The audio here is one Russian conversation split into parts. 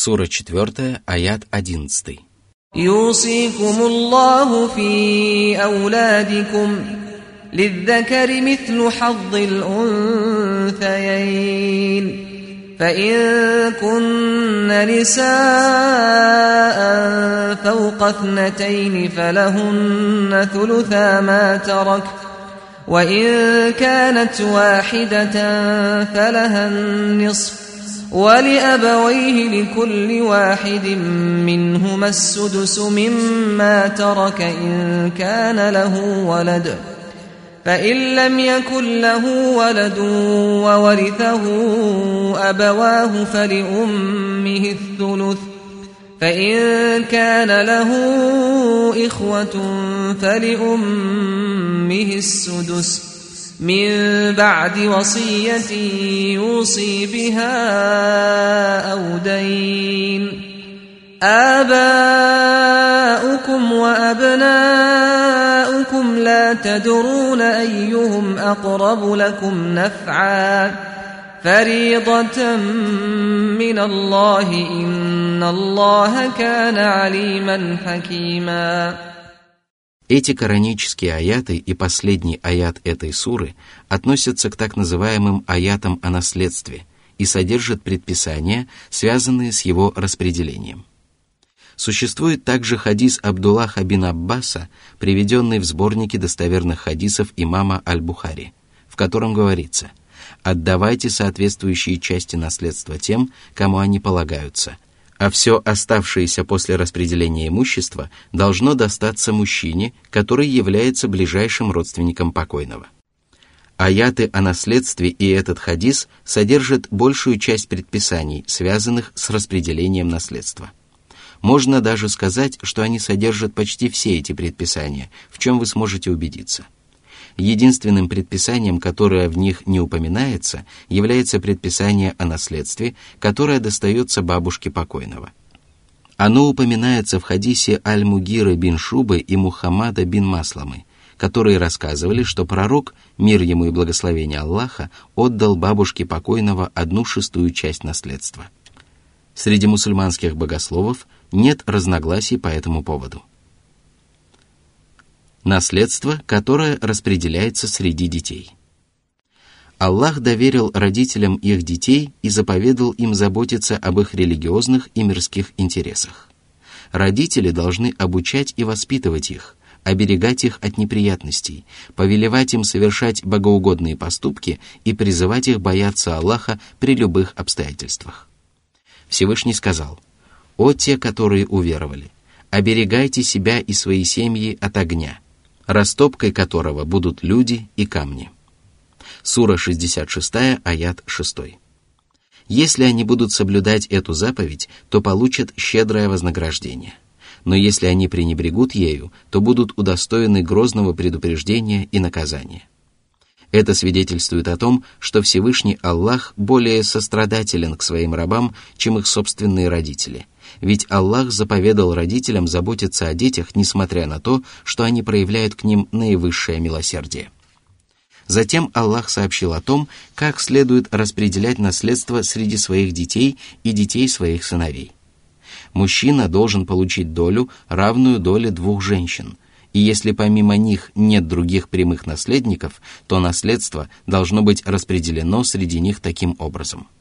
Сура 4, аят 11. يوصيكم الله في أولادكم للذكر مثل حظ الأنثيين فإن كن نساء فوق اثنتين فلهن ثلثا ما ترك وإن كانت واحدة فلها النصف ولأبويه لكل واحد منهما السدس مما ترك إن كان له ولد. فإن لم يكن له ولد وورثه أبواه فلأمه الثلث. فإن كان له إخوة فلأمه السدس. من بعد وصية يوصي بها أو دين. آباؤكم وأبناؤكم لا تدرون أيهم أقرب لكم نفعا. فريضة من الله إن الله كان عليما حكيما. Эти коранические аяты и последний аят этой суры относятся к так называемым аятам о наследстве и содержат предписания, связанные с его распределением. Существует также хадис Абдуллаха бин Аббаса, приведенный в сборнике достоверных хадисов имама Аль-Бухари, в котором говорится «Отдавайте соответствующие части наследства тем, кому они полагаются – а все оставшееся после распределения имущества должно достаться мужчине, который является ближайшим родственником покойного. Аяты о наследстве и этот хадис содержат большую часть предписаний, связанных с распределением наследства. Можно даже сказать, что они содержат почти все эти предписания, в чем вы сможете убедиться – Единственным предписанием, которое в них не упоминается, является предписание о наследстве, которое достается бабушке покойного. Оно упоминается в хадисе Аль-Мугира бин Шубы и Мухаммада бин Масламы, которые рассказывали, что пророк, мир ему и благословение Аллаха, отдал бабушке покойного одну шестую часть наследства. Среди мусульманских богословов нет разногласий по этому поводу. Наследство, которое распределяется среди детей. Аллах доверил родителям их детей и заповедал им заботиться об их религиозных и мирских интересах. Родители должны обучать и воспитывать их, оберегать их от неприятностей, повелевать им совершать богоугодные поступки и призывать их бояться Аллаха при любых обстоятельствах. Всевышний сказал, «О те, которые уверовали, оберегайте себя и свои семьи от огня, растопкой которого будут люди и камни. Сура 66, аят 6. Если они будут соблюдать эту заповедь, то получат щедрое вознаграждение. Но если они пренебрегут ею, то будут удостоены грозного предупреждения и наказания. Это свидетельствует о том, что Всевышний Аллах более сострадателен к своим рабам, чем их собственные родители, ведь Аллах заповедал родителям заботиться о детях, несмотря на то, что они проявляют к ним наивысшее милосердие. Затем Аллах сообщил о том, как следует распределять наследство среди своих детей и детей своих сыновей. Мужчина должен получить долю, равную доле двух женщин, и если помимо них нет других прямых наследников, то наследство должно быть распределено среди них таким образом –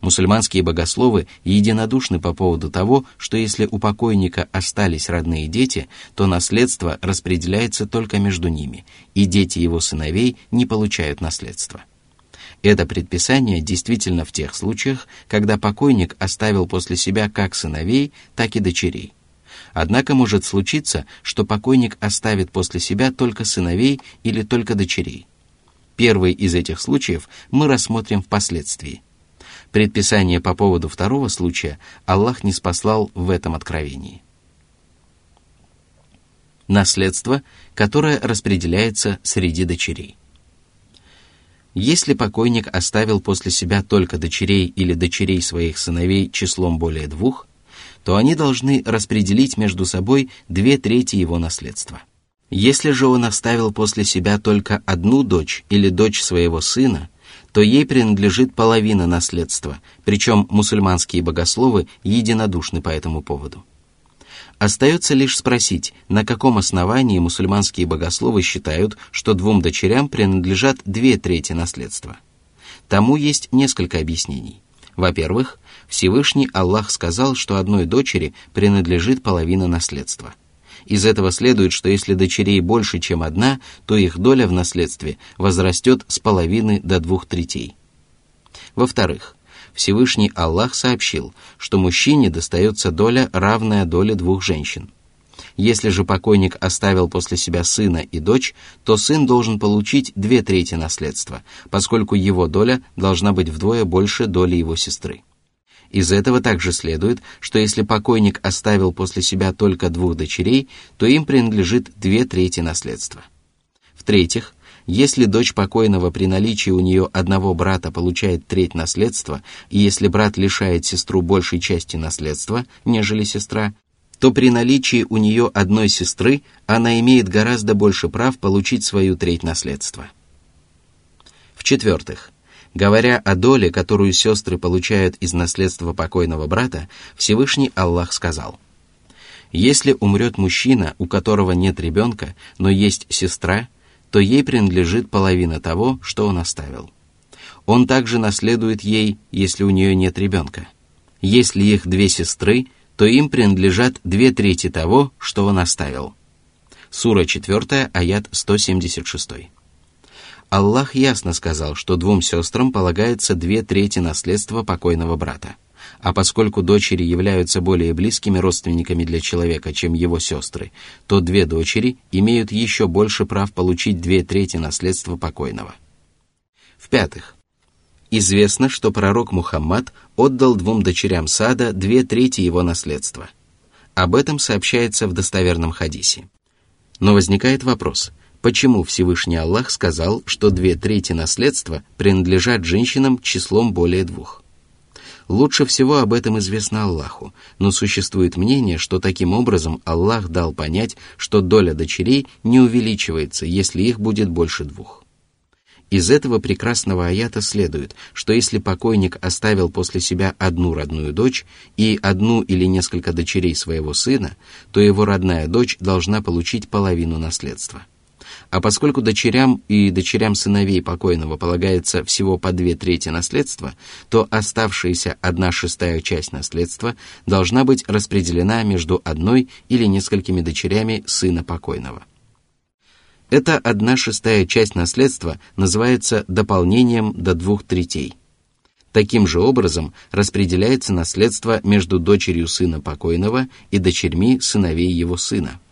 Мусульманские богословы единодушны по поводу того, что если у покойника остались родные дети, то наследство распределяется только между ними, и дети его сыновей не получают наследство. Это предписание действительно в тех случаях, когда покойник оставил после себя как сыновей, так и дочерей. Однако может случиться, что покойник оставит после себя только сыновей или только дочерей. Первый из этих случаев мы рассмотрим впоследствии. Предписание по поводу второго случая Аллах не спаслал в этом откровении. Наследство, которое распределяется среди дочерей. Если покойник оставил после себя только дочерей или дочерей своих сыновей числом более двух, то они должны распределить между собой две трети его наследства. Если же он оставил после себя только одну дочь или дочь своего сына – то ей принадлежит половина наследства, причем мусульманские богословы единодушны по этому поводу. Остается лишь спросить, на каком основании мусульманские богословы считают, что двум дочерям принадлежат две трети наследства. Тому есть несколько объяснений. Во-первых, Всевышний Аллах сказал, что одной дочери принадлежит половина наследства. Из этого следует, что если дочерей больше, чем одна, то их доля в наследстве возрастет с половины до двух третей. Во-вторых, Всевышний Аллах сообщил, что мужчине достается доля, равная доле двух женщин. Если же покойник оставил после себя сына и дочь, то сын должен получить две трети наследства, поскольку его доля должна быть вдвое больше доли его сестры. Из этого также следует, что если покойник оставил после себя только двух дочерей, то им принадлежит две трети наследства. В-третьих, если дочь покойного при наличии у нее одного брата получает треть наследства, и если брат лишает сестру большей части наследства, нежели сестра, то при наличии у нее одной сестры она имеет гораздо больше прав получить свою треть наследства. В-четвертых, говоря о доле, которую сестры получают из наследства покойного брата, Всевышний Аллах сказал, «Если умрет мужчина, у которого нет ребенка, но есть сестра, то ей принадлежит половина того, что он оставил. Он также наследует ей, если у нее нет ребенка. Если их две сестры, то им принадлежат две трети того, что он оставил. Сура 4, аят 176. Аллах ясно сказал, что двум сестрам полагается две трети наследства покойного брата. А поскольку дочери являются более близкими родственниками для человека, чем его сестры, то две дочери имеют еще больше прав получить две трети наследства покойного. В-пятых, известно, что пророк Мухаммад отдал двум дочерям Сада две трети его наследства. Об этом сообщается в достоверном хадисе. Но возникает вопрос, почему Всевышний Аллах сказал, что две трети наследства принадлежат женщинам числом более двух? Лучше всего об этом известно Аллаху, но существует мнение, что таким образом Аллах дал понять, что доля дочерей не увеличивается, если их будет больше двух. Из этого прекрасного аята следует, что если покойник оставил после себя одну родную дочь и одну или несколько дочерей своего сына, то его родная дочь должна получить половину наследства – а поскольку дочерям и дочерям сыновей покойного полагается всего по две трети наследства, то оставшаяся одна шестая часть наследства должна быть распределена между одной или несколькими дочерями сына покойного. Эта одна шестая часть наследства называется дополнением до двух третей. Таким же образом распределяется наследство между дочерью сына покойного и дочерьми сыновей его сына –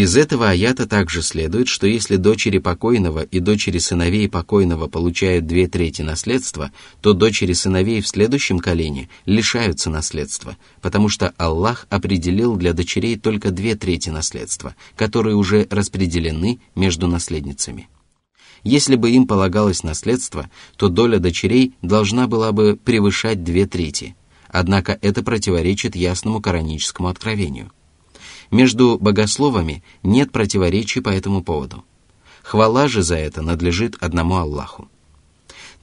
из этого аята также следует, что если дочери покойного и дочери сыновей покойного получают две трети наследства, то дочери сыновей в следующем колене лишаются наследства, потому что Аллах определил для дочерей только две трети наследства, которые уже распределены между наследницами. Если бы им полагалось наследство, то доля дочерей должна была бы превышать две трети, однако это противоречит ясному кораническому откровению – между богословами нет противоречий по этому поводу. Хвала же за это надлежит одному Аллаху.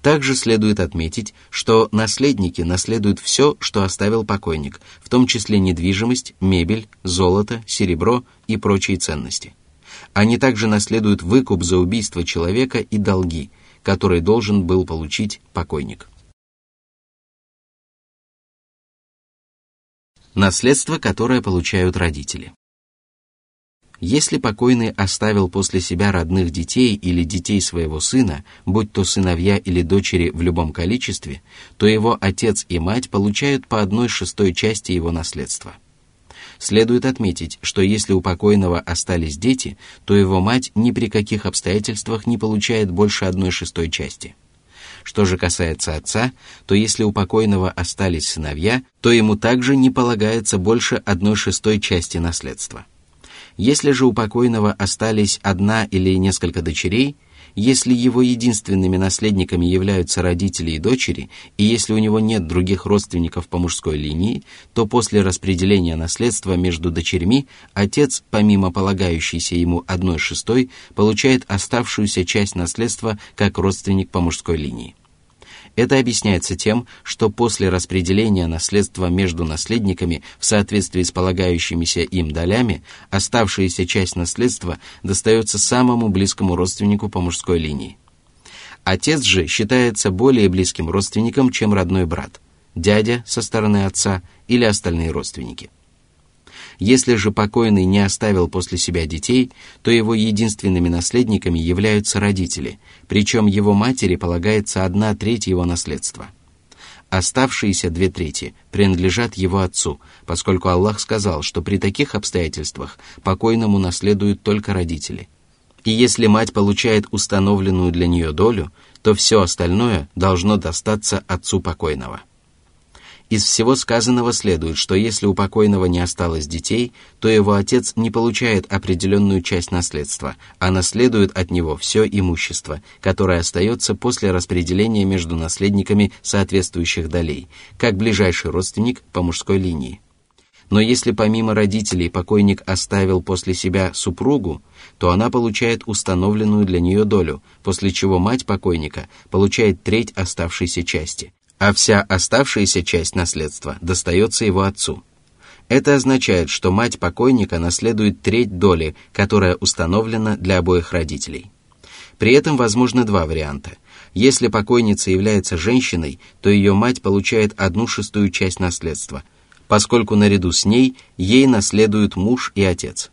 Также следует отметить, что наследники наследуют все, что оставил покойник, в том числе недвижимость, мебель, золото, серебро и прочие ценности. Они также наследуют выкуп за убийство человека и долги, которые должен был получить покойник. Наследство, которое получают родители. Если покойный оставил после себя родных детей или детей своего сына, будь то сыновья или дочери в любом количестве, то его отец и мать получают по одной шестой части его наследства. Следует отметить, что если у покойного остались дети, то его мать ни при каких обстоятельствах не получает больше одной шестой части – что же касается отца, то если у покойного остались сыновья, то ему также не полагается больше одной шестой части наследства. Если же у покойного остались одна или несколько дочерей, если его единственными наследниками являются родители и дочери, и если у него нет других родственников по мужской линии, то после распределения наследства между дочерьми отец, помимо полагающейся ему одной шестой, получает оставшуюся часть наследства как родственник по мужской линии. Это объясняется тем, что после распределения наследства между наследниками в соответствии с полагающимися им долями, оставшаяся часть наследства достается самому близкому родственнику по мужской линии. Отец же считается более близким родственником, чем родной брат, дядя со стороны отца или остальные родственники. Если же покойный не оставил после себя детей, то его единственными наследниками являются родители, причем его матери полагается одна треть его наследства. Оставшиеся две трети принадлежат его отцу, поскольку Аллах сказал, что при таких обстоятельствах покойному наследуют только родители. И если мать получает установленную для нее долю, то все остальное должно достаться отцу покойного. Из всего сказанного следует, что если у покойного не осталось детей, то его отец не получает определенную часть наследства, а наследует от него все имущество, которое остается после распределения между наследниками соответствующих долей, как ближайший родственник по мужской линии. Но если помимо родителей покойник оставил после себя супругу, то она получает установленную для нее долю, после чего мать покойника получает треть оставшейся части, а вся оставшаяся часть наследства достается его отцу. Это означает, что мать покойника наследует треть доли, которая установлена для обоих родителей. При этом возможны два варианта. Если покойница является женщиной, то ее мать получает одну шестую часть наследства, поскольку наряду с ней ей наследуют муж и отец.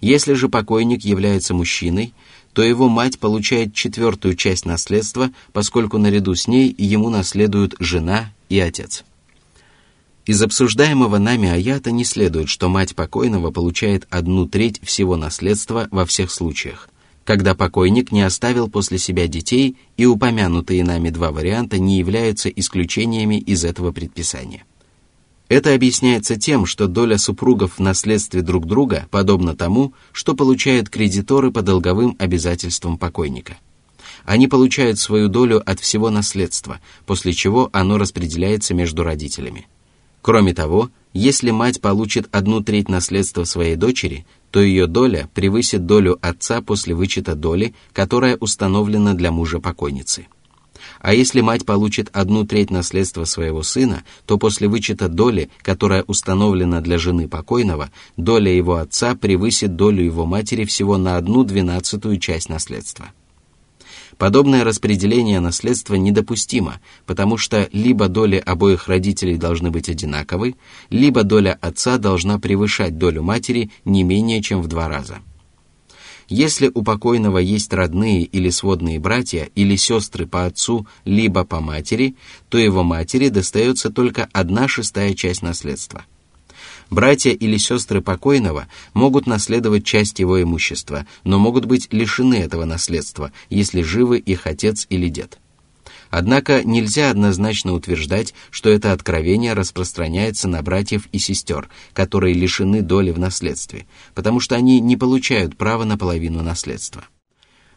Если же покойник является мужчиной, то его мать получает четвертую часть наследства, поскольку наряду с ней ему наследуют жена и отец. Из обсуждаемого нами аята не следует, что мать покойного получает одну треть всего наследства во всех случаях, когда покойник не оставил после себя детей, и упомянутые нами два варианта не являются исключениями из этого предписания. Это объясняется тем, что доля супругов в наследстве друг друга подобна тому, что получают кредиторы по долговым обязательствам покойника. Они получают свою долю от всего наследства, после чего оно распределяется между родителями. Кроме того, если мать получит одну треть наследства своей дочери, то ее доля превысит долю отца после вычета доли, которая установлена для мужа покойницы. А если мать получит одну треть наследства своего сына, то после вычета доли, которая установлена для жены покойного, доля его отца превысит долю его матери всего на одну двенадцатую часть наследства. Подобное распределение наследства недопустимо, потому что либо доли обоих родителей должны быть одинаковы, либо доля отца должна превышать долю матери не менее чем в два раза. Если у покойного есть родные или сводные братья или сестры по отцу, либо по матери, то его матери достается только одна шестая часть наследства. Братья или сестры покойного могут наследовать часть его имущества, но могут быть лишены этого наследства, если живы их отец или дед. Однако нельзя однозначно утверждать, что это откровение распространяется на братьев и сестер, которые лишены доли в наследстве, потому что они не получают права на половину наследства.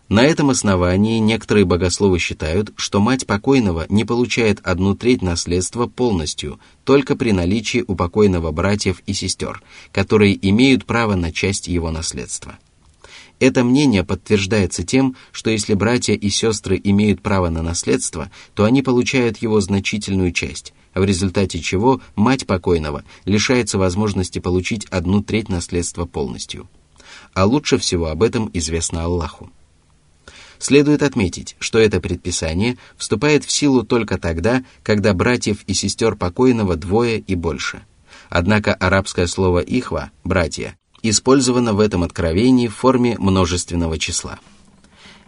На этом основании некоторые богословы считают, что мать покойного не получает одну треть наследства полностью, только при наличии у покойного братьев и сестер, которые имеют право на часть его наследства. Это мнение подтверждается тем, что если братья и сестры имеют право на наследство, то они получают его значительную часть, в результате чего мать покойного лишается возможности получить одну треть наследства полностью. А лучше всего об этом известно Аллаху. Следует отметить, что это предписание вступает в силу только тогда, когда братьев и сестер покойного двое и больше. Однако арабское слово «ихва» – «братья» использовано в этом откровении в форме множественного числа.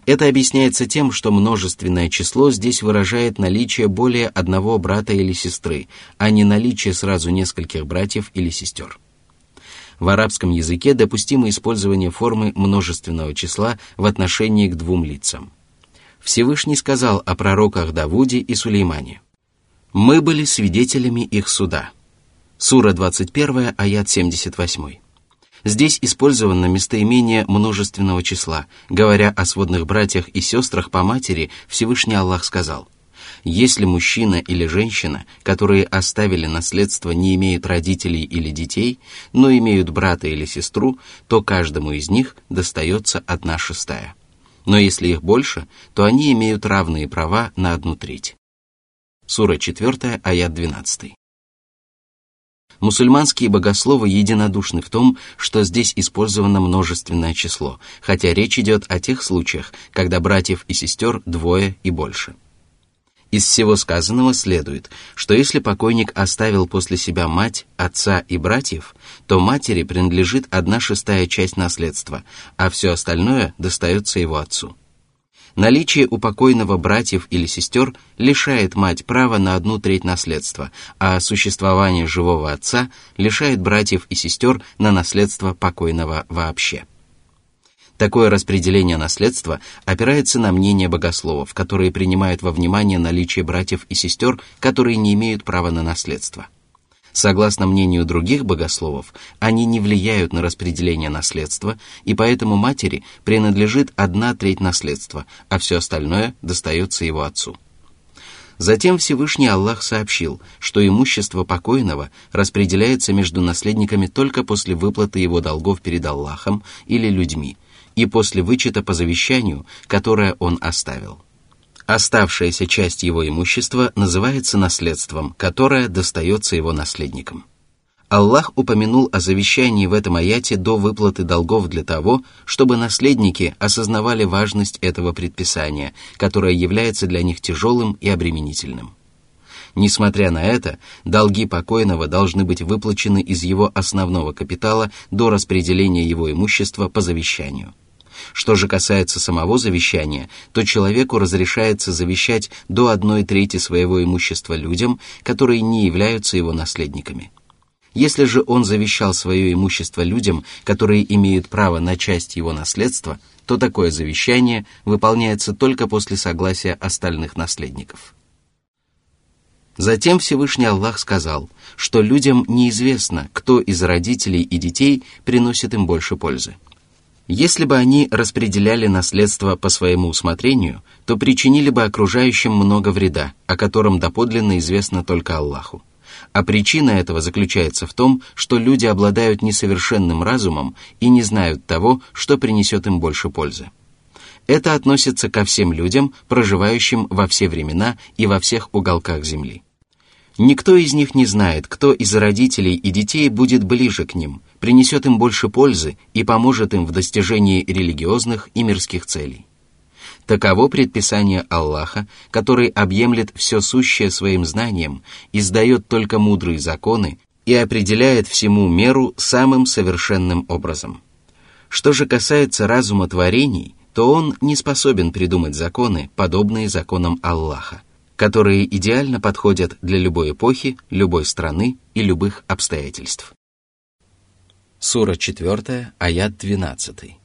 Это объясняется тем, что множественное число здесь выражает наличие более одного брата или сестры, а не наличие сразу нескольких братьев или сестер. В арабском языке допустимо использование формы множественного числа в отношении к двум лицам. Всевышний сказал о пророках Давуде и Сулеймане. «Мы были свидетелями их суда». Сура 21, аят 78. Здесь использовано местоимение множественного числа. Говоря о сводных братьях и сестрах по матери, Всевышний Аллах сказал, «Если мужчина или женщина, которые оставили наследство, не имеют родителей или детей, но имеют брата или сестру, то каждому из них достается одна шестая. Но если их больше, то они имеют равные права на одну треть». Сура 4, аят 12. Мусульманские богословы единодушны в том, что здесь использовано множественное число, хотя речь идет о тех случаях, когда братьев и сестер двое и больше. Из всего сказанного следует, что если покойник оставил после себя мать, отца и братьев, то матери принадлежит одна шестая часть наследства, а все остальное достается его отцу. Наличие у покойного братьев или сестер лишает мать права на одну треть наследства, а существование живого отца лишает братьев и сестер на наследство покойного вообще. Такое распределение наследства опирается на мнение богословов, которые принимают во внимание наличие братьев и сестер, которые не имеют права на наследство – Согласно мнению других богословов, они не влияют на распределение наследства, и поэтому матери принадлежит одна треть наследства, а все остальное достается его отцу. Затем Всевышний Аллах сообщил, что имущество покойного распределяется между наследниками только после выплаты его долгов перед Аллахом или людьми и после вычета по завещанию, которое он оставил. Оставшаяся часть его имущества называется наследством, которое достается его наследникам. Аллах упомянул о завещании в этом аяте до выплаты долгов для того, чтобы наследники осознавали важность этого предписания, которое является для них тяжелым и обременительным. Несмотря на это, долги покойного должны быть выплачены из его основного капитала до распределения его имущества по завещанию – что же касается самого завещания, то человеку разрешается завещать до одной трети своего имущества людям, которые не являются его наследниками. Если же он завещал свое имущество людям, которые имеют право на часть его наследства, то такое завещание выполняется только после согласия остальных наследников. Затем Всевышний Аллах сказал, что людям неизвестно, кто из родителей и детей приносит им больше пользы – если бы они распределяли наследство по своему усмотрению, то причинили бы окружающим много вреда, о котором доподлинно известно только Аллаху. А причина этого заключается в том, что люди обладают несовершенным разумом и не знают того, что принесет им больше пользы. Это относится ко всем людям, проживающим во все времена и во всех уголках Земли. Никто из них не знает, кто из родителей и детей будет ближе к ним, принесет им больше пользы и поможет им в достижении религиозных и мирских целей. Таково предписание Аллаха, который объемлет все сущее своим знанием, издает только мудрые законы и определяет всему меру самым совершенным образом. Что же касается разума творений, то он не способен придумать законы, подобные законам Аллаха которые идеально подходят для любой эпохи, любой страны и любых обстоятельств. Сура 4, аят 12.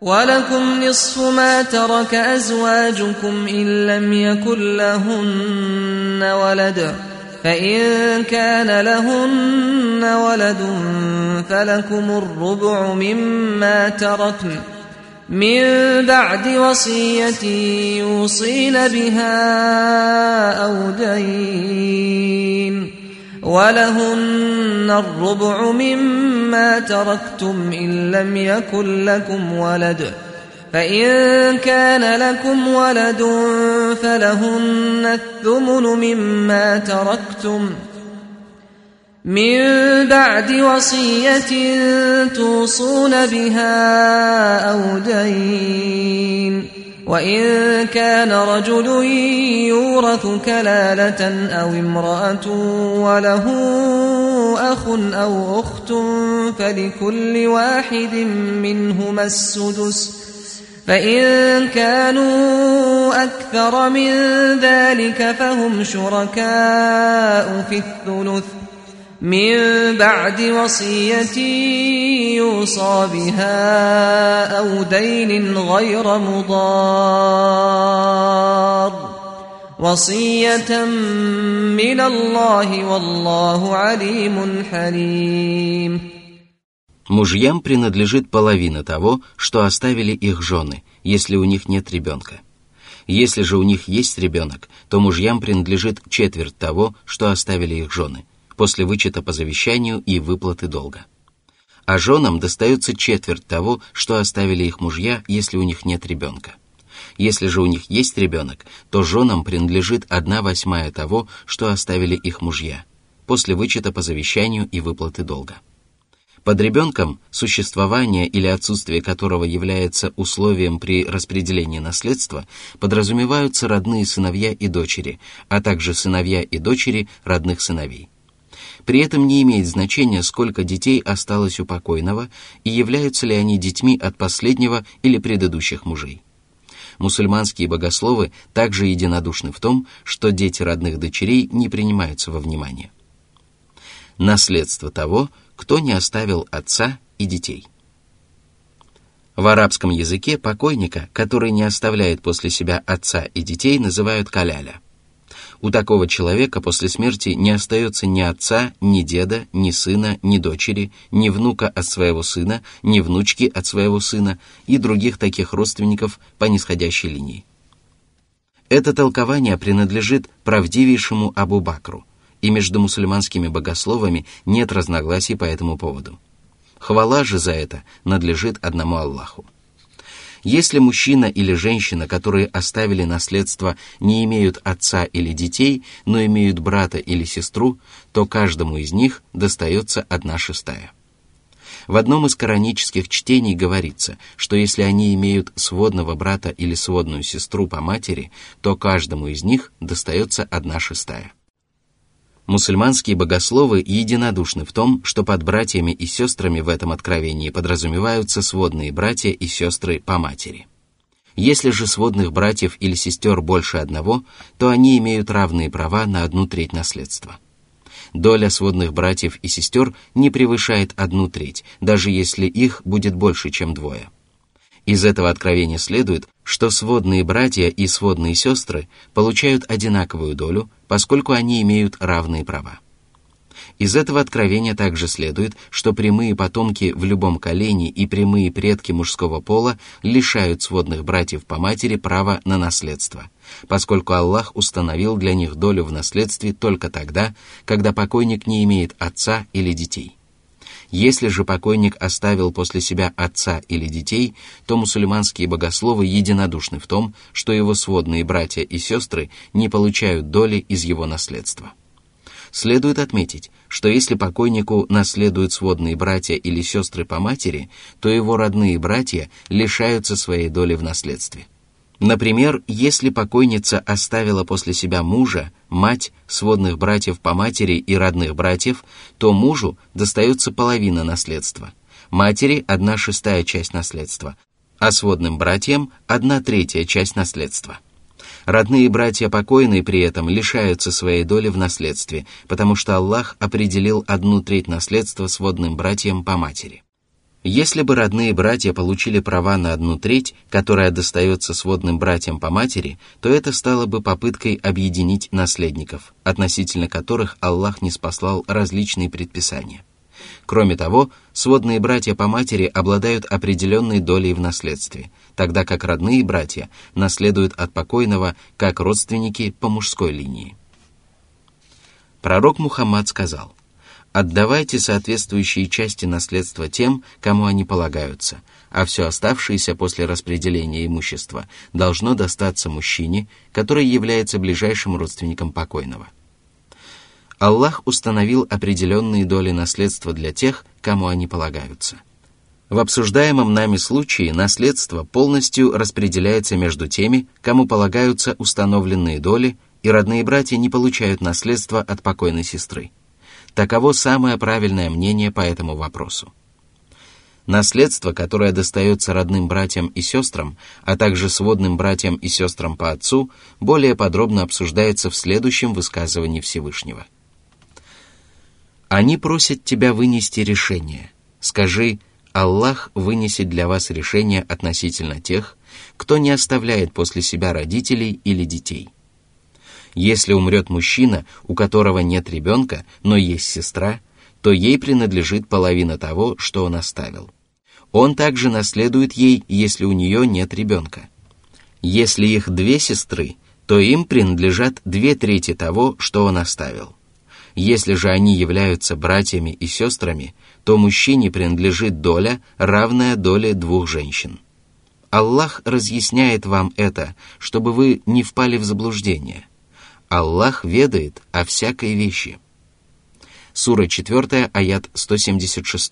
ولكم نصف ما ترك أزواجكم إن لم يكن لهن ولد فإن كان لهن ولد فلكم الربع مما تركن من بعد وصية يوصين بها أو دين ولهن الربع مما تركتم إن لم يكن لكم ولد فإن كان لكم ولد فلهن الثمن مما تركتم ۖ من بعد وصية توصون بها أو دين. وإن كان رجل يورث كلالة أو امرأة وله أخ أو أخت فلكل واحد منهما السدس. فإن كانوا أكثر من ذلك فهم شركاء في الثلث. من بعد وصية يوصى بها أو دين غير مضار وصية من الله والله عليم حليم Мужьям принадлежит половина того, что оставили их жены, если у них нет ребенка. Если же у них есть ребенок, то мужьям принадлежит четверть того, что оставили их жены, после вычета по завещанию и выплаты долга. А женам достается четверть того, что оставили их мужья, если у них нет ребенка. Если же у них есть ребенок, то женам принадлежит одна восьмая того, что оставили их мужья, после вычета по завещанию и выплаты долга. Под ребенком, существование или отсутствие которого является условием при распределении наследства, подразумеваются родные сыновья и дочери, а также сыновья и дочери родных сыновей. При этом не имеет значения, сколько детей осталось у покойного и являются ли они детьми от последнего или предыдущих мужей. Мусульманские богословы также единодушны в том, что дети родных дочерей не принимаются во внимание. Наследство того – кто не оставил отца и детей. В арабском языке покойника, который не оставляет после себя отца и детей, называют каляля. У такого человека после смерти не остается ни отца, ни деда, ни сына, ни дочери, ни внука от своего сына, ни внучки от своего сына и других таких родственников по нисходящей линии. Это толкование принадлежит правдивейшему Абу Бакру – и между мусульманскими богословами нет разногласий по этому поводу. Хвала же за это надлежит одному Аллаху. Если мужчина или женщина, которые оставили наследство, не имеют отца или детей, но имеют брата или сестру, то каждому из них достается одна шестая. В одном из коранических чтений говорится, что если они имеют сводного брата или сводную сестру по матери, то каждому из них достается одна шестая. Мусульманские богословы единодушны в том, что под братьями и сестрами в этом откровении подразумеваются сводные братья и сестры по матери. Если же сводных братьев или сестер больше одного, то они имеют равные права на одну треть наследства. Доля сводных братьев и сестер не превышает одну треть, даже если их будет больше, чем двое. Из этого откровения следует, что сводные братья и сводные сестры получают одинаковую долю, поскольку они имеют равные права. Из этого откровения также следует, что прямые потомки в любом колене и прямые предки мужского пола лишают сводных братьев по матери права на наследство, поскольку Аллах установил для них долю в наследстве только тогда, когда покойник не имеет отца или детей. Если же покойник оставил после себя отца или детей, то мусульманские богословы единодушны в том, что его сводные братья и сестры не получают доли из его наследства. Следует отметить, что если покойнику наследуют сводные братья или сестры по матери, то его родные братья лишаются своей доли в наследстве. Например, если покойница оставила после себя мужа, мать, сводных братьев по матери и родных братьев, то мужу достается половина наследства, матери – одна шестая часть наследства, а сводным братьям – одна третья часть наследства. Родные братья покойные при этом лишаются своей доли в наследстве, потому что Аллах определил одну треть наследства сводным братьям по матери. Если бы родные братья получили права на одну треть, которая достается сводным братьям по матери, то это стало бы попыткой объединить наследников, относительно которых Аллах не спаслал различные предписания. Кроме того, сводные братья по матери обладают определенной долей в наследстве, тогда как родные братья наследуют от покойного как родственники по мужской линии. Пророк Мухаммад сказал – Отдавайте соответствующие части наследства тем, кому они полагаются, а все оставшееся после распределения имущества должно достаться мужчине, который является ближайшим родственником покойного. Аллах установил определенные доли наследства для тех, кому они полагаются. В обсуждаемом нами случае наследство полностью распределяется между теми, кому полагаются установленные доли, и родные братья не получают наследство от покойной сестры. Таково самое правильное мнение по этому вопросу. Наследство, которое достается родным братьям и сестрам, а также сводным братьям и сестрам по отцу, более подробно обсуждается в следующем высказывании Всевышнего. Они просят тебя вынести решение. Скажи, Аллах вынесет для вас решение относительно тех, кто не оставляет после себя родителей или детей – если умрет мужчина, у которого нет ребенка, но есть сестра, то ей принадлежит половина того, что он оставил. Он также наследует ей, если у нее нет ребенка. Если их две сестры, то им принадлежат две трети того, что он оставил. Если же они являются братьями и сестрами, то мужчине принадлежит доля, равная доле двух женщин. Аллах разъясняет вам это, чтобы вы не впали в заблуждение. Аллах ведает о всякой вещи. Сура 4, аят 176.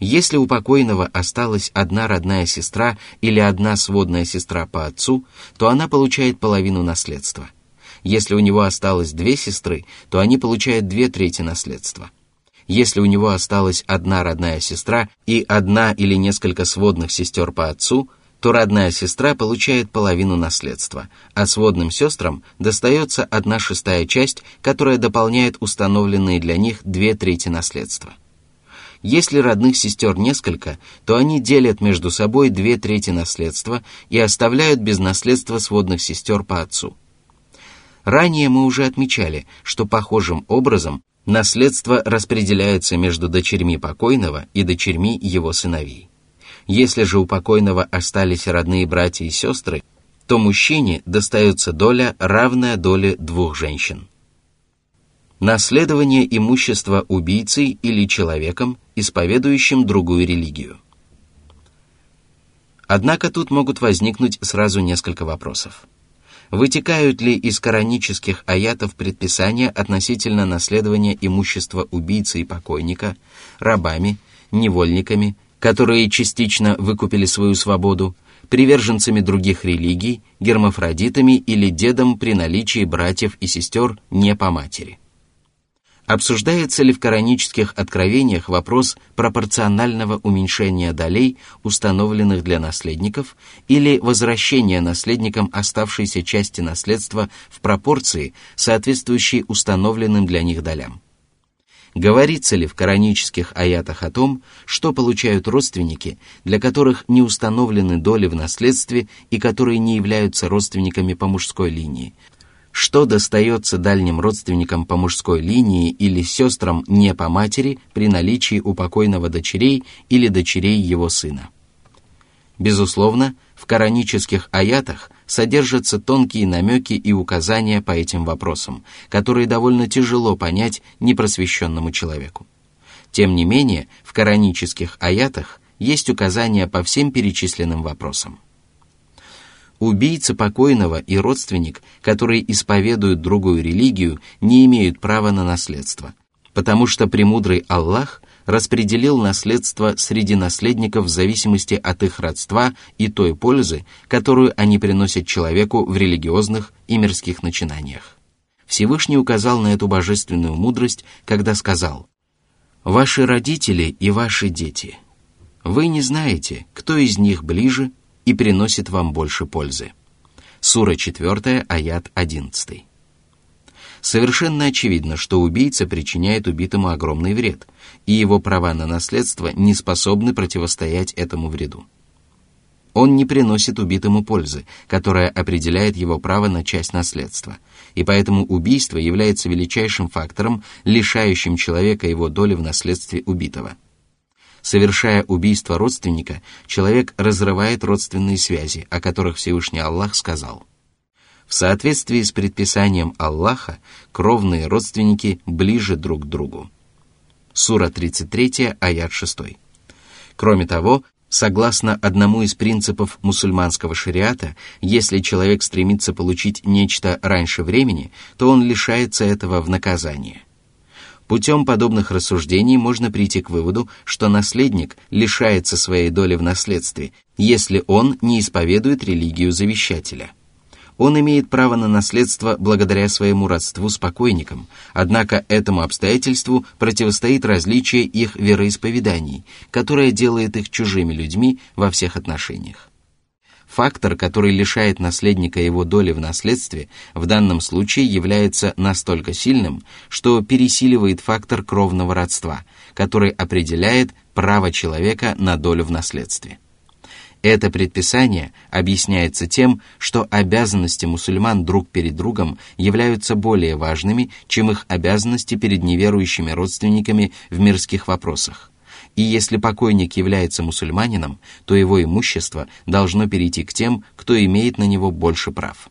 Если у покойного осталась одна родная сестра или одна сводная сестра по отцу, то она получает половину наследства. Если у него осталось две сестры, то они получают две трети наследства. Если у него осталась одна родная сестра и одна или несколько сводных сестер по отцу, то родная сестра получает половину наследства, а сводным сестрам достается одна шестая часть, которая дополняет установленные для них две трети наследства. Если родных сестер несколько, то они делят между собой две трети наследства и оставляют без наследства сводных сестер по отцу. Ранее мы уже отмечали, что похожим образом наследство распределяется между дочерьми покойного и дочерьми его сыновей. Если же у покойного остались родные братья и сестры, то мужчине достается доля, равная доле двух женщин. Наследование имущества убийцей или человеком, исповедующим другую религию. Однако тут могут возникнуть сразу несколько вопросов. Вытекают ли из коранических аятов предписания относительно наследования имущества убийцы и покойника, рабами, невольниками, которые частично выкупили свою свободу, приверженцами других религий, гермафродитами или дедом при наличии братьев и сестер не по матери? Обсуждается ли в коранических откровениях вопрос пропорционального уменьшения долей, установленных для наследников, или возвращения наследникам оставшейся части наследства в пропорции, соответствующей установленным для них долям? Говорится ли в коранических аятах о том, что получают родственники, для которых не установлены доли в наследстве и которые не являются родственниками по мужской линии, что достается дальним родственникам по мужской линии или сестрам не по матери при наличии у покойного дочерей или дочерей его сына. Безусловно, в коранических аятах содержатся тонкие намеки и указания по этим вопросам, которые довольно тяжело понять непросвещенному человеку. Тем не менее, в коранических аятах есть указания по всем перечисленным вопросам. Убийца покойного и родственник, которые исповедуют другую религию, не имеют права на наследство, потому что премудрый Аллах распределил наследство среди наследников в зависимости от их родства и той пользы, которую они приносят человеку в религиозных и мирских начинаниях. Всевышний указал на эту божественную мудрость, когда сказал «Ваши родители и ваши дети. Вы не знаете, кто из них ближе и приносит вам больше пользы. Сура 4, аят 11. Совершенно очевидно, что убийца причиняет убитому огромный вред, и его права на наследство не способны противостоять этому вреду. Он не приносит убитому пользы, которая определяет его право на часть наследства, и поэтому убийство является величайшим фактором, лишающим человека его доли в наследстве убитого – Совершая убийство родственника, человек разрывает родственные связи, о которых Всевышний Аллах сказал. В соответствии с предписанием Аллаха, кровные родственники ближе друг к другу. Сура 33, аят 6. Кроме того, согласно одному из принципов мусульманского шариата, если человек стремится получить нечто раньше времени, то он лишается этого в наказание – Путем подобных рассуждений можно прийти к выводу, что наследник лишается своей доли в наследстве, если он не исповедует религию завещателя. Он имеет право на наследство благодаря своему родству с покойником, однако этому обстоятельству противостоит различие их вероисповеданий, которое делает их чужими людьми во всех отношениях. Фактор, который лишает наследника его доли в наследстве, в данном случае является настолько сильным, что пересиливает фактор кровного родства, который определяет право человека на долю в наследстве. Это предписание объясняется тем, что обязанности мусульман друг перед другом являются более важными, чем их обязанности перед неверующими родственниками в мирских вопросах. И если покойник является мусульманином, то его имущество должно перейти к тем, кто имеет на него больше прав.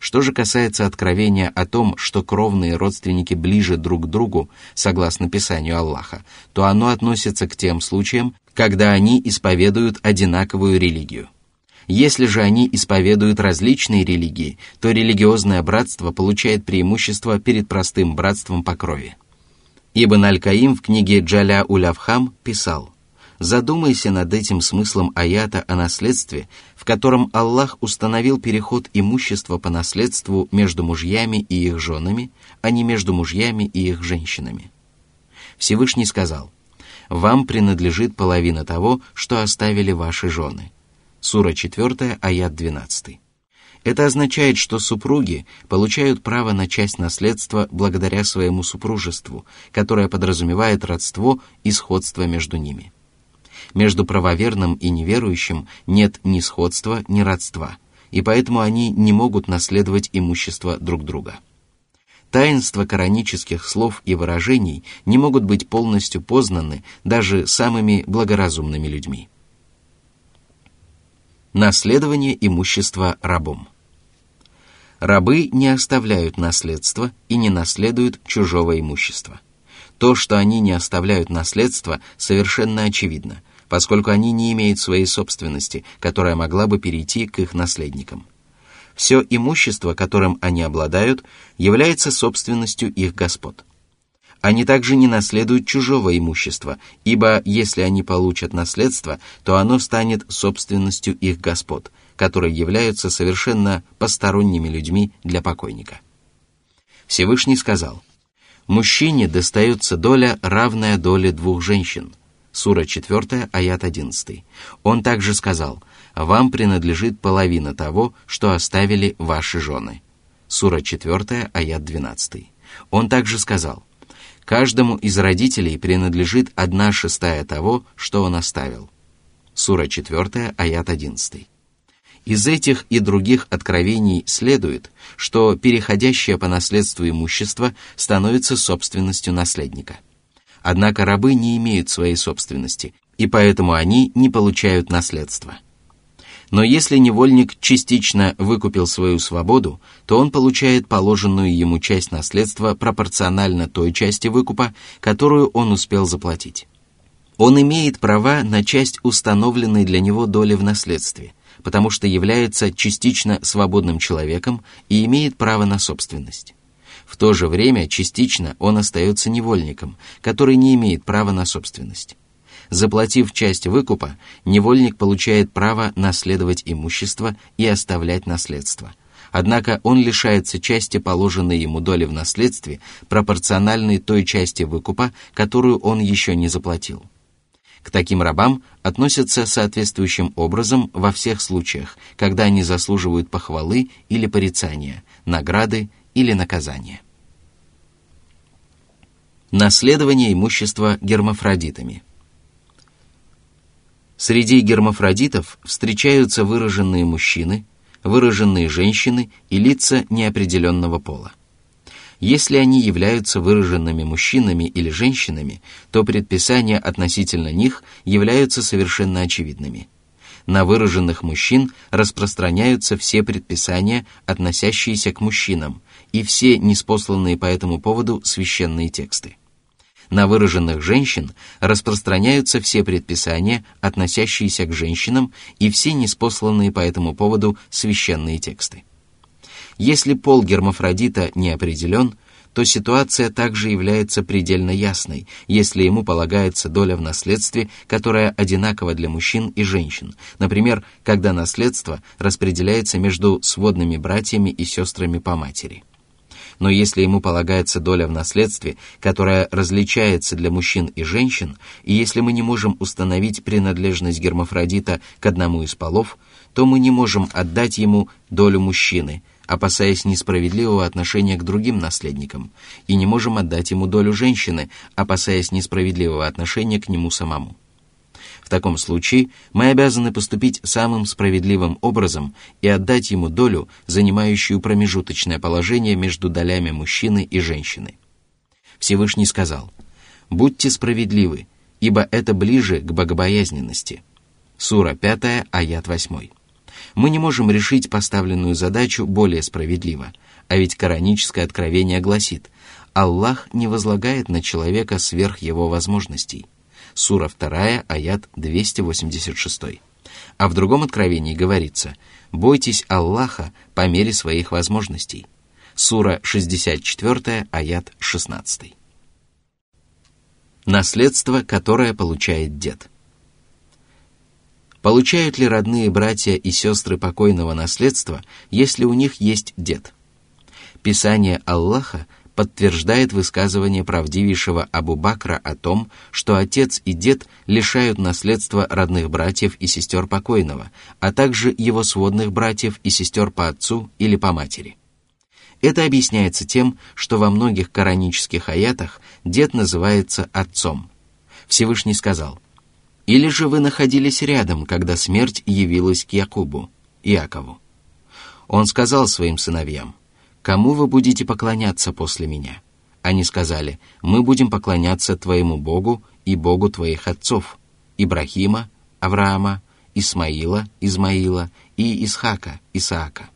Что же касается откровения о том, что кровные родственники ближе друг к другу, согласно Писанию Аллаха, то оно относится к тем случаям, когда они исповедуют одинаковую религию. Если же они исповедуют различные религии, то религиозное братство получает преимущество перед простым братством по крови. Ибн Аль-Каим в книге Джаля Улявхам писал «Задумайся над этим смыслом аята о наследстве, в котором Аллах установил переход имущества по наследству между мужьями и их женами, а не между мужьями и их женщинами». Всевышний сказал – вам принадлежит половина того, что оставили ваши жены. Сура 4, аят 12. Это означает, что супруги получают право на часть наследства благодаря своему супружеству, которое подразумевает родство и сходство между ними. Между правоверным и неверующим нет ни сходства, ни родства, и поэтому они не могут наследовать имущество друг друга. Таинства коранических слов и выражений не могут быть полностью познаны даже самыми благоразумными людьми. Наследование имущества рабом. Рабы не оставляют наследство и не наследуют чужого имущества. То, что они не оставляют наследство, совершенно очевидно, поскольку они не имеют своей собственности, которая могла бы перейти к их наследникам – все имущество, которым они обладают, является собственностью их господ. Они также не наследуют чужого имущества, ибо если они получат наследство, то оно станет собственностью их господ, которые являются совершенно посторонними людьми для покойника. Всевышний сказал, «Мужчине достается доля, равная доле двух женщин». Сура 4, аят 11. Он также сказал, вам принадлежит половина того, что оставили ваши жены. Сура 4, аят 12. Он также сказал, каждому из родителей принадлежит одна шестая того, что он оставил. Сура 4, аят 11. Из этих и других откровений следует, что переходящее по наследству имущество становится собственностью наследника. Однако рабы не имеют своей собственности, и поэтому они не получают наследства. Но если невольник частично выкупил свою свободу, то он получает положенную ему часть наследства пропорционально той части выкупа, которую он успел заплатить. Он имеет права на часть установленной для него доли в наследстве, потому что является частично свободным человеком и имеет право на собственность. В то же время частично он остается невольником, который не имеет права на собственность. Заплатив часть выкупа, невольник получает право наследовать имущество и оставлять наследство. Однако он лишается части положенной ему доли в наследстве, пропорциональной той части выкупа, которую он еще не заплатил. К таким рабам относятся соответствующим образом во всех случаях, когда они заслуживают похвалы или порицания, награды или наказания. Наследование имущества гермафродитами – Среди гермафродитов встречаются выраженные мужчины, выраженные женщины и лица неопределенного пола. Если они являются выраженными мужчинами или женщинами, то предписания относительно них являются совершенно очевидными. На выраженных мужчин распространяются все предписания, относящиеся к мужчинам, и все неспосланные по этому поводу священные тексты. На выраженных женщин распространяются все предписания, относящиеся к женщинам, и все неспосланные по этому поводу священные тексты. Если пол гермафродита не определен, то ситуация также является предельно ясной, если ему полагается доля в наследстве, которая одинакова для мужчин и женщин, например, когда наследство распределяется между сводными братьями и сестрами по матери – но если ему полагается доля в наследстве, которая различается для мужчин и женщин, и если мы не можем установить принадлежность гермафродита к одному из полов, то мы не можем отдать ему долю мужчины, опасаясь несправедливого отношения к другим наследникам, и не можем отдать ему долю женщины, опасаясь несправедливого отношения к нему самому таком случае мы обязаны поступить самым справедливым образом и отдать ему долю, занимающую промежуточное положение между долями мужчины и женщины. Всевышний сказал, «Будьте справедливы, ибо это ближе к богобоязненности». Сура 5, аят 8. Мы не можем решить поставленную задачу более справедливо, а ведь кораническое откровение гласит, Аллах не возлагает на человека сверх его возможностей – сура 2, аят 286. А в другом откровении говорится «Бойтесь Аллаха по мере своих возможностей». Сура 64, аят 16. Наследство, которое получает дед. Получают ли родные братья и сестры покойного наследство, если у них есть дед? Писание Аллаха подтверждает высказывание правдивейшего Абу Бакра о том, что отец и дед лишают наследства родных братьев и сестер покойного, а также его сводных братьев и сестер по отцу или по матери. Это объясняется тем, что во многих коранических аятах дед называется отцом. Всевышний сказал, «Или же вы находились рядом, когда смерть явилась к Якубу, Иакову». Он сказал своим сыновьям, «Кому вы будете поклоняться после меня?» Они сказали, «Мы будем поклоняться твоему Богу и Богу твоих отцов, Ибрахима, Авраама, Исмаила, Измаила и Исхака, Исаака».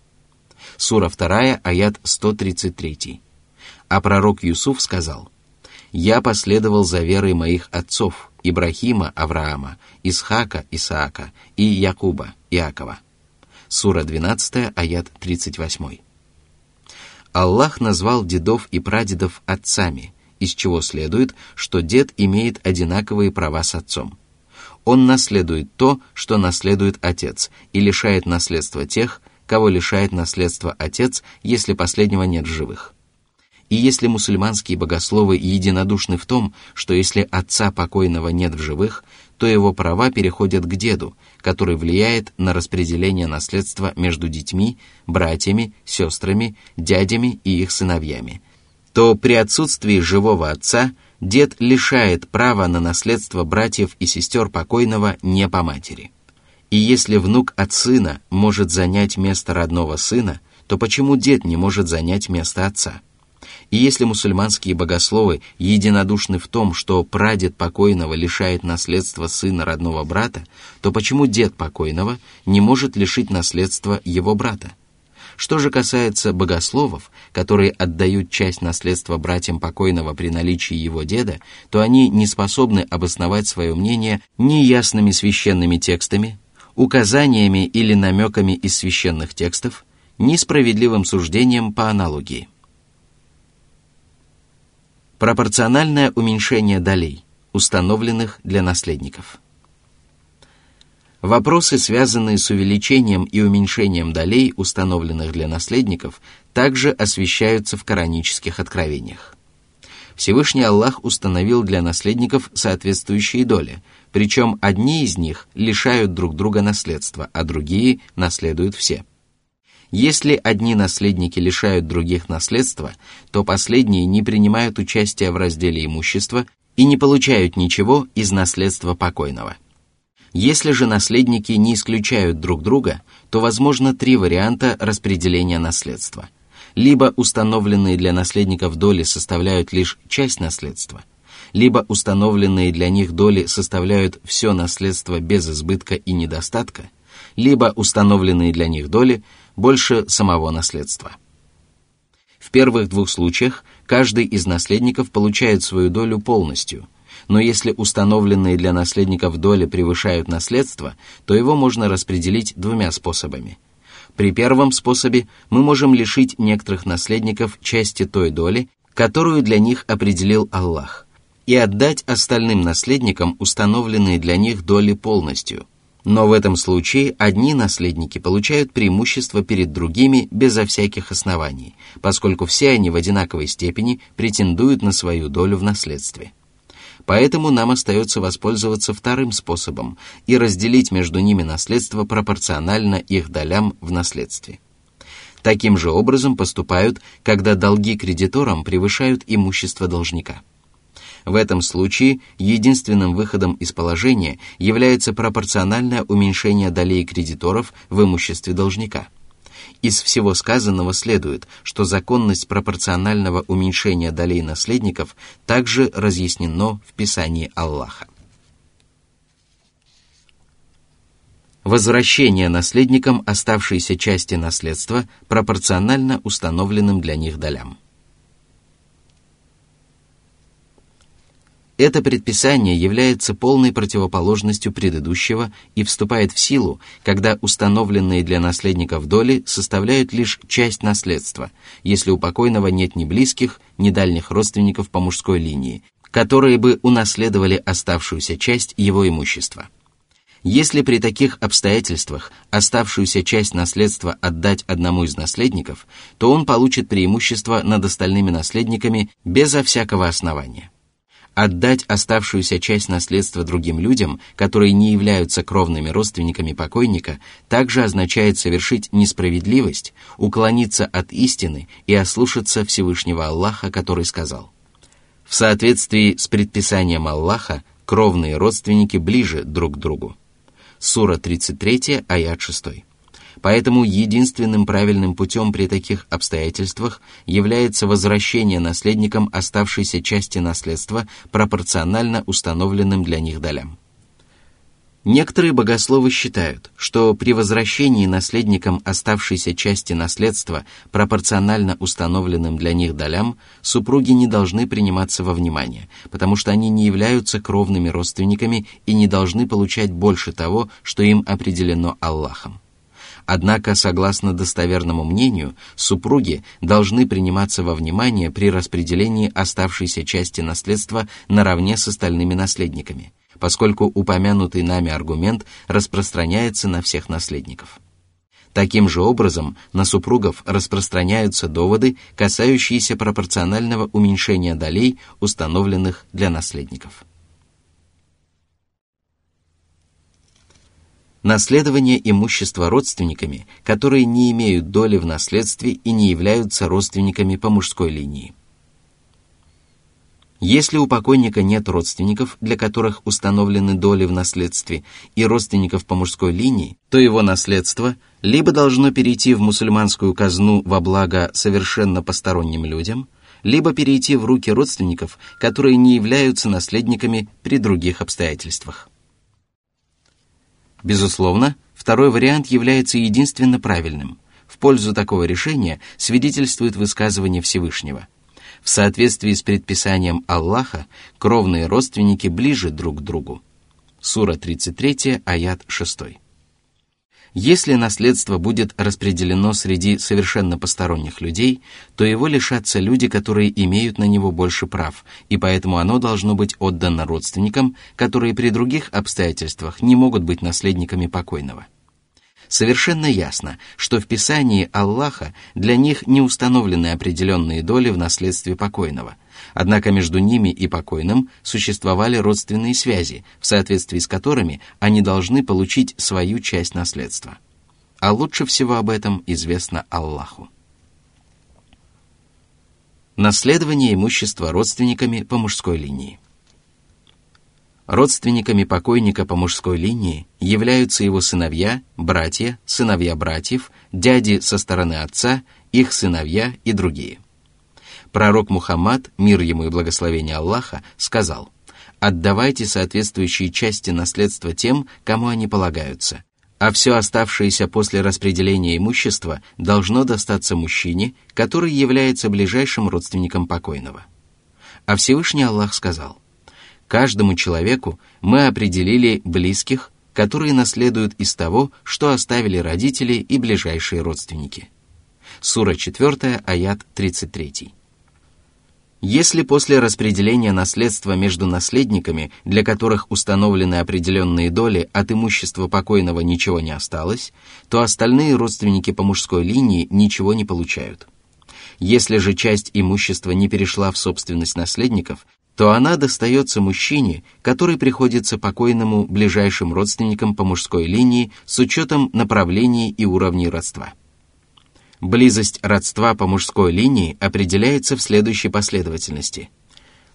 Сура 2, аят 133. А пророк Юсуф сказал, «Я последовал за верой моих отцов, Ибрахима, Авраама, Исхака, Исаака и Якуба, Иакова». Сура 12, аят 38. Аллах назвал дедов и прадедов отцами, из чего следует, что дед имеет одинаковые права с отцом. Он наследует то, что наследует отец, и лишает наследства тех, кого лишает наследства отец, если последнего нет в живых. И если мусульманские богословы единодушны в том, что если отца покойного нет в живых, то его права переходят к деду, который влияет на распределение наследства между детьми, братьями, сестрами, дядями и их сыновьями, то при отсутствии живого отца дед лишает права на наследство братьев и сестер покойного не по матери. И если внук от сына может занять место родного сына, то почему дед не может занять место отца? И если мусульманские богословы единодушны в том, что прадед покойного лишает наследства сына родного брата, то почему дед покойного не может лишить наследства его брата? Что же касается богословов, которые отдают часть наследства братьям покойного при наличии его деда, то они не способны обосновать свое мнение ни ясными священными текстами, указаниями или намеками из священных текстов, ни справедливым суждением по аналогии. Пропорциональное уменьшение долей, установленных для наследников. Вопросы, связанные с увеличением и уменьшением долей, установленных для наследников, также освещаются в коранических откровениях. Всевышний Аллах установил для наследников соответствующие доли, причем одни из них лишают друг друга наследства, а другие наследуют все – если одни наследники лишают других наследства, то последние не принимают участия в разделе имущества и не получают ничего из наследства покойного. Если же наследники не исключают друг друга, то возможно три варианта распределения наследства. Либо установленные для наследников доли составляют лишь часть наследства, либо установленные для них доли составляют все наследство без избытка и недостатка, либо установленные для них доли – больше самого наследства. В первых двух случаях каждый из наследников получает свою долю полностью, но если установленные для наследников доли превышают наследство, то его можно распределить двумя способами. При первом способе мы можем лишить некоторых наследников части той доли, которую для них определил Аллах, и отдать остальным наследникам установленные для них доли полностью – но в этом случае одни наследники получают преимущество перед другими безо всяких оснований, поскольку все они в одинаковой степени претендуют на свою долю в наследстве. Поэтому нам остается воспользоваться вторым способом и разделить между ними наследство пропорционально их долям в наследстве. Таким же образом поступают, когда долги кредиторам превышают имущество должника. В этом случае единственным выходом из положения является пропорциональное уменьшение долей кредиторов в имуществе должника. Из всего сказанного следует, что законность пропорционального уменьшения долей наследников также разъяснено в Писании Аллаха. Возвращение наследникам оставшейся части наследства пропорционально установленным для них долям. Это предписание является полной противоположностью предыдущего и вступает в силу, когда установленные для наследников доли составляют лишь часть наследства, если у покойного нет ни близких, ни дальних родственников по мужской линии, которые бы унаследовали оставшуюся часть его имущества. Если при таких обстоятельствах оставшуюся часть наследства отдать одному из наследников, то он получит преимущество над остальными наследниками безо всякого основания. Отдать оставшуюся часть наследства другим людям, которые не являются кровными родственниками покойника, также означает совершить несправедливость, уклониться от истины и ослушаться Всевышнего Аллаха, который сказал. В соответствии с предписанием Аллаха, кровные родственники ближе друг к другу. Сура 33, аят 6. Поэтому единственным правильным путем при таких обстоятельствах является возвращение наследникам оставшейся части наследства пропорционально установленным для них долям. Некоторые богословы считают, что при возвращении наследникам оставшейся части наследства пропорционально установленным для них долям супруги не должны приниматься во внимание, потому что они не являются кровными родственниками и не должны получать больше того, что им определено Аллахом. Однако, согласно достоверному мнению, супруги должны приниматься во внимание при распределении оставшейся части наследства наравне с остальными наследниками, поскольку упомянутый нами аргумент распространяется на всех наследников. Таким же образом на супругов распространяются доводы, касающиеся пропорционального уменьшения долей, установленных для наследников. Наследование имущества родственниками, которые не имеют доли в наследстве и не являются родственниками по мужской линии. Если у покойника нет родственников, для которых установлены доли в наследстве, и родственников по мужской линии, то его наследство либо должно перейти в мусульманскую казну во благо совершенно посторонним людям, либо перейти в руки родственников, которые не являются наследниками при других обстоятельствах. Безусловно, второй вариант является единственно правильным. В пользу такого решения свидетельствует высказывание Всевышнего. В соответствии с предписанием Аллаха, кровные родственники ближе друг к другу. Сура 33, аят 6. Если наследство будет распределено среди совершенно посторонних людей, то его лишатся люди, которые имеют на него больше прав, и поэтому оно должно быть отдано родственникам, которые при других обстоятельствах не могут быть наследниками покойного. Совершенно ясно, что в Писании Аллаха для них не установлены определенные доли в наследстве покойного. Однако между ними и покойным существовали родственные связи, в соответствии с которыми они должны получить свою часть наследства. А лучше всего об этом известно Аллаху. Наследование имущества родственниками по мужской линии. Родственниками покойника по мужской линии являются его сыновья, братья, сыновья братьев, дяди со стороны отца, их сыновья и другие. Пророк Мухаммад, мир ему и благословение Аллаха, сказал, «Отдавайте соответствующие части наследства тем, кому они полагаются, а все оставшееся после распределения имущества должно достаться мужчине, который является ближайшим родственником покойного». А Всевышний Аллах сказал, Каждому человеку мы определили близких, которые наследуют из того, что оставили родители и ближайшие родственники. Сура 4, аят 33. Если после распределения наследства между наследниками, для которых установлены определенные доли, от имущества покойного ничего не осталось, то остальные родственники по мужской линии ничего не получают. Если же часть имущества не перешла в собственность наследников, то она достается мужчине, который приходится покойному ближайшим родственникам по мужской линии с учетом направлений и уровней родства. Близость родства по мужской линии определяется в следующей последовательности.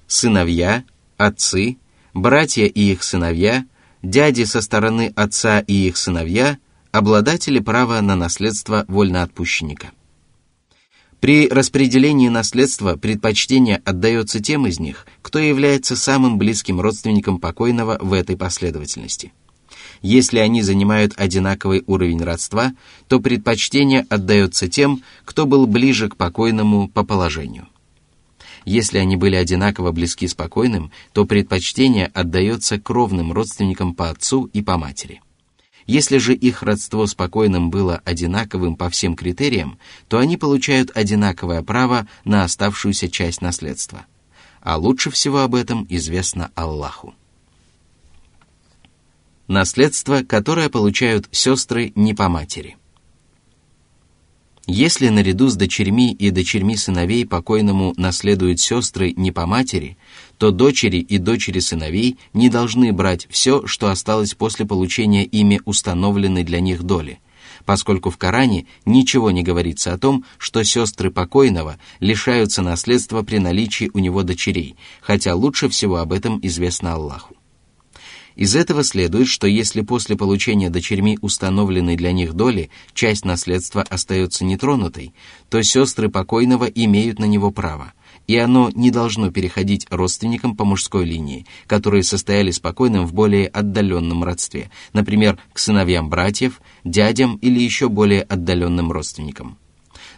Сыновья, отцы, братья и их сыновья, дяди со стороны отца и их сыновья – обладатели права на наследство вольноотпущенника. При распределении наследства предпочтение отдается тем из них, кто является самым близким родственником покойного в этой последовательности. Если они занимают одинаковый уровень родства, то предпочтение отдается тем, кто был ближе к покойному по положению. Если они были одинаково близки с покойным, то предпочтение отдается кровным родственникам по отцу и по матери – если же их родство с покойным было одинаковым по всем критериям, то они получают одинаковое право на оставшуюся часть наследства. А лучше всего об этом известно Аллаху. Наследство, которое получают сестры не по матери. Если наряду с дочерьми и дочерьми сыновей покойному наследуют сестры не по матери, то дочери и дочери сыновей не должны брать все, что осталось после получения ими установленной для них доли, поскольку в Коране ничего не говорится о том, что сестры покойного лишаются наследства при наличии у него дочерей, хотя лучше всего об этом известно Аллаху. Из этого следует, что если после получения дочерьми установленной для них доли часть наследства остается нетронутой, то сестры покойного имеют на него право, и оно не должно переходить родственникам по мужской линии, которые состояли с покойным в более отдаленном родстве, например, к сыновьям братьев, дядям или еще более отдаленным родственникам.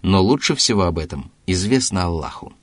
Но лучше всего об этом известно Аллаху.